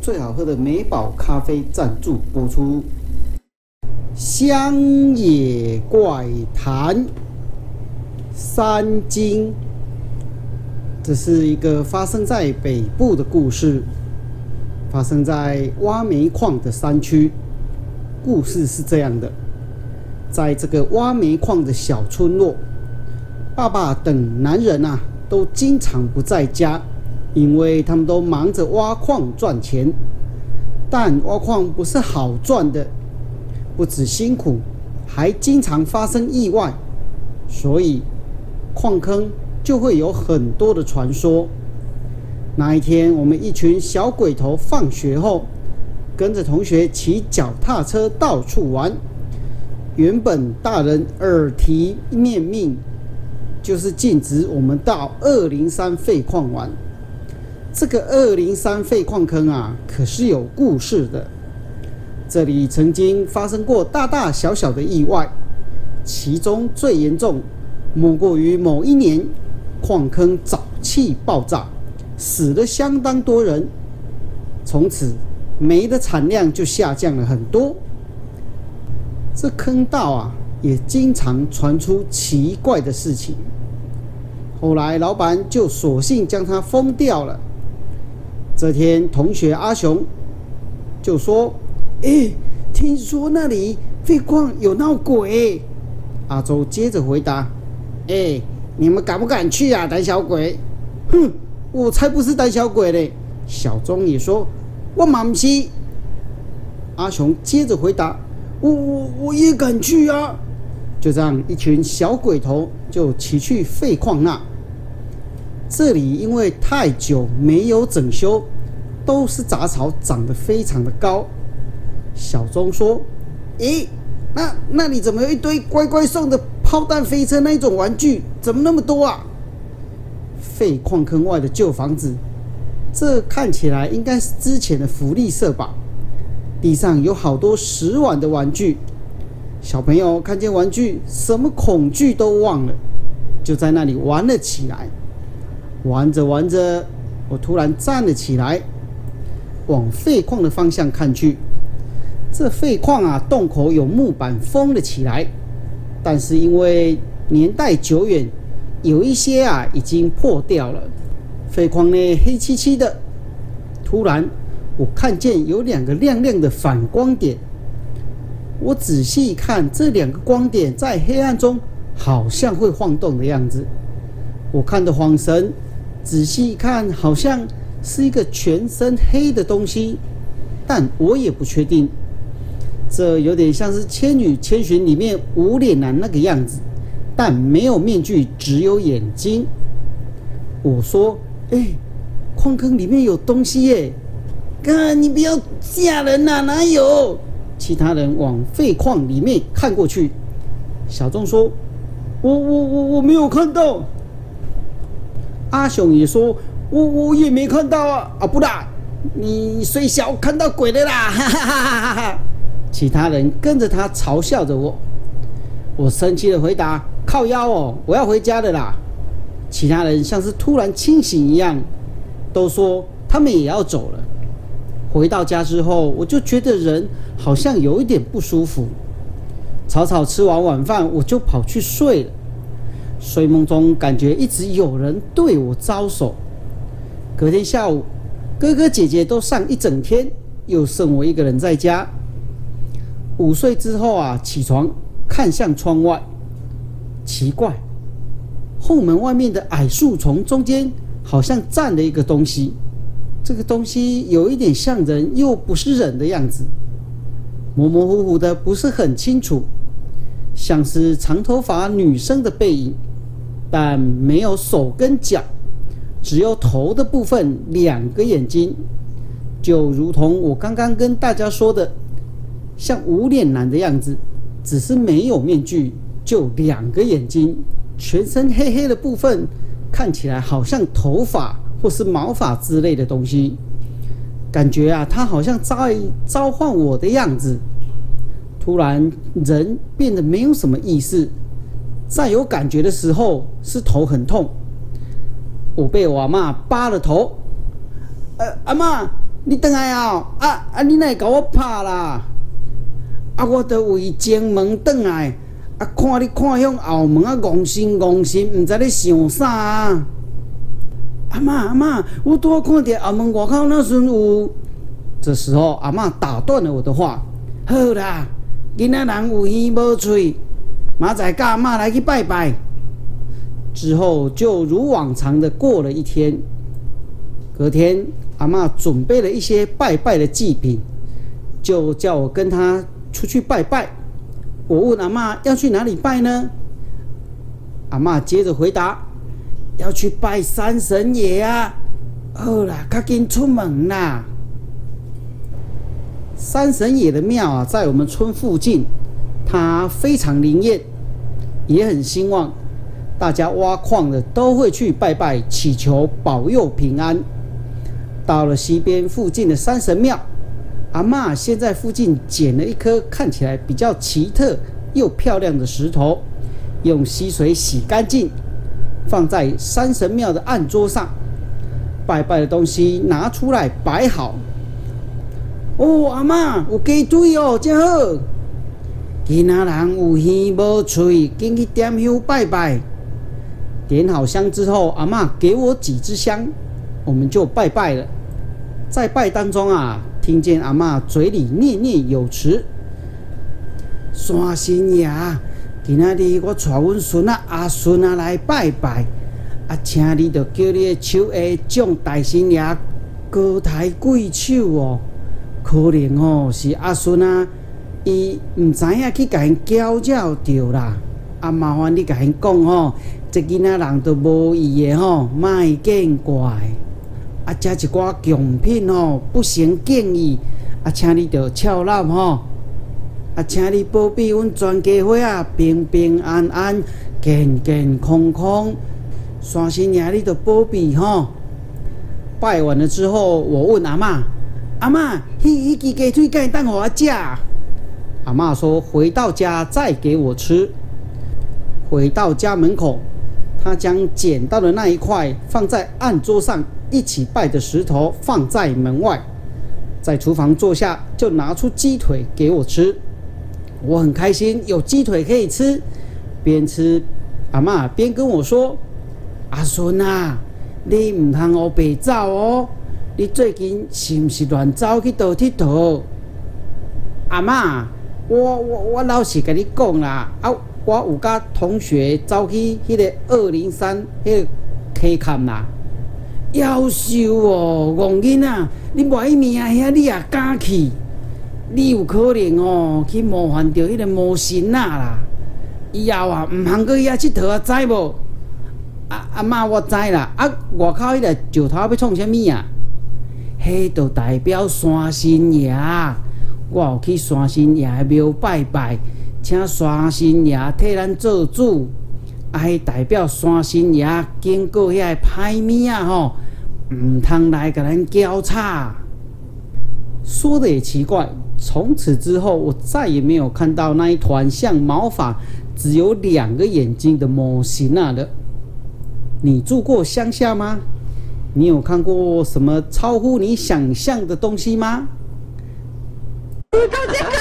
最好喝的美宝咖啡赞助播出。乡野怪谈三经，这是一个发生在北部的故事，发生在挖煤矿的山区。故事是这样的：在这个挖煤矿的小村落。爸爸等男人啊，都经常不在家，因为他们都忙着挖矿赚钱。但挖矿不是好赚的，不止辛苦，还经常发生意外，所以矿坑就会有很多的传说。那一天，我们一群小鬼头放学后，跟着同学骑脚踏车到处玩。原本大人耳提面命。就是禁止我们到二零三废矿玩。这个二零三废矿坑啊，可是有故事的。这里曾经发生过大大小小的意外，其中最严重，莫过于某一年矿坑沼气爆炸，死了相当多人。从此煤的产量就下降了很多。这坑道啊，也经常传出奇怪的事情。后来，老板就索性将它封掉了。这天，同学阿雄就说：“哎，听说那里废矿有闹鬼。”阿周接着回答：“哎，你们敢不敢去啊，胆小鬼？”“哼，我才不是胆小鬼嘞！”小钟也说：“我满西。”阿雄接着回答：“我我我也敢去啊！”就这样，一群小鬼头就骑去废矿那。这里因为太久没有整修，都是杂草，长得非常的高。小钟说：“咦，那那里怎么有一堆乖乖送的炮弹飞车那种玩具？怎么那么多啊？”废矿坑外的旧房子，这看起来应该是之前的福利社吧？地上有好多十碗的玩具。小朋友看见玩具，什么恐惧都忘了，就在那里玩了起来。玩着玩着，我突然站了起来，往废矿的方向看去。这废矿啊，洞口有木板封了起来，但是因为年代久远，有一些啊已经破掉了。废矿内黑漆漆的。突然，我看见有两个亮亮的反光点。我仔细一看，这两个光点在黑暗中好像会晃动的样子。我看得慌神，仔细一看，好像是一个全身黑的东西，但我也不确定。这有点像是《千与千寻》里面无脸男那个样子，但没有面具，只有眼睛。我说：“哎，矿坑里面有东西耶！”哥，你不要吓人呐，哪有？其他人往废矿里面看过去，小钟说：“我我我我没有看到。”阿雄也说：“我我也没看到啊！”啊不啦，你虽小看到鬼了啦！哈哈哈哈哈！其他人跟着他嘲笑着我，我生气的回答：“靠腰哦，我要回家的啦！”其他人像是突然清醒一样，都说他们也要走了。回到家之后，我就觉得人好像有一点不舒服。草草吃完晚饭，我就跑去睡了。睡梦中感觉一直有人对我招手。隔天下午，哥哥姐姐都上一整天，又剩我一个人在家。午睡之后啊，起床看向窗外，奇怪，后门外面的矮树丛中间好像站了一个东西。这个东西有一点像人，又不是人的样子，模模糊糊的，不是很清楚，像是长头发女生的背影，但没有手跟脚，只有头的部分，两个眼睛，就如同我刚刚跟大家说的，像无脸男的样子，只是没有面具，就两个眼睛，全身黑黑的部分，看起来好像头发。或是毛发之类的东西，感觉啊，他好像在召唤我的样子。突然，人变得没有什么意思，再有感觉的时候是头很痛。我被我阿妈扒了头，呃，阿妈，你等来啊？啊啊，你来给我拍啦！啊，我都为前门等来，啊，看你看向后门啊，戇心戇心，唔知你想啥啊？阿妈阿妈，我多看到后门外口那阵有。这时候，阿妈打断了我的话：“好啦，囡仔人有耳无嘴，马仔甲阿妈来去拜拜。”之后就如往常的过了一天。隔天，阿妈准备了一些拜拜的祭品，就叫我跟她出去拜拜。我问阿妈要去哪里拜呢？阿妈接着回答：“要去拜三神爷啊！”好啦，赶紧出门啦。三神爷的庙啊，在我们村附近，它非常灵验，也很兴旺。大家挖矿的都会去拜拜，祈求保佑平安。到了西边附近的山神庙，阿妈先在附近捡了一颗看起来比较奇特又漂亮的石头，用溪水洗干净，放在山神庙的案桌上。拜拜的东西拿出来摆好。哦，阿妈有鸡腿哦，真好。其他人有耳无嘴，紧去点香拜拜。点好香之后，阿妈给我几支香，我们就拜拜了。在拜当中啊，听见阿妈嘴里念念有词：“山神爷，今仔日我带阮孙啊阿孙啊来拜拜，啊，请你着叫你的手下将大神爷高抬贵手哦。可能哦是阿孙啊，伊毋知影去甲因搅扰着啦。啊，麻烦你甲因讲吼。”这囡仔人都无意的吼，卖见怪。啊，这一寡贡品吼，不成敬意。啊，请你着笑纳吼。啊，请你保庇阮全家伙啊，平平安安、健健康康。山神爷，你着保庇吼。拜完了之后，我问阿妈：“阿妈，迄迄支鸡腿该等我食？”阿妈说：“回到家再给我吃。”回到家门口。他将捡到的那一块放在案桌上一起拜的石头放在门外，在厨房坐下就拿出鸡腿给我吃，我很开心有鸡腿可以吃，边吃阿妈边跟我说：“阿孙啊，你唔通我白走哦，你最近是不是乱走去倒铁佗？”阿妈，我我我老实跟你讲啦，啊。我有甲同学走去迄个二零三迄个溪坎啦，夭寿哦，戆囡仔，你卖命遐你也敢去？你有可能哦去冒犯着迄个魔神啊啦！以后啊，毋通去遐佚佗啊，知无？啊阿妈，我知啦。啊，外口迄个石头要创啥物啊？迄就代表山神爷，我有去山神爷庙拜拜。请山神爷替咱做主，还代表山神爷经过遐个歹物啊吼，唔通来甲咱交叉。说的也奇怪，从此之后，我再也没有看到那一团像毛发、只有两个眼睛的模型啊了。你住过乡下吗？你有看过什么超乎你想象的东西吗？Então,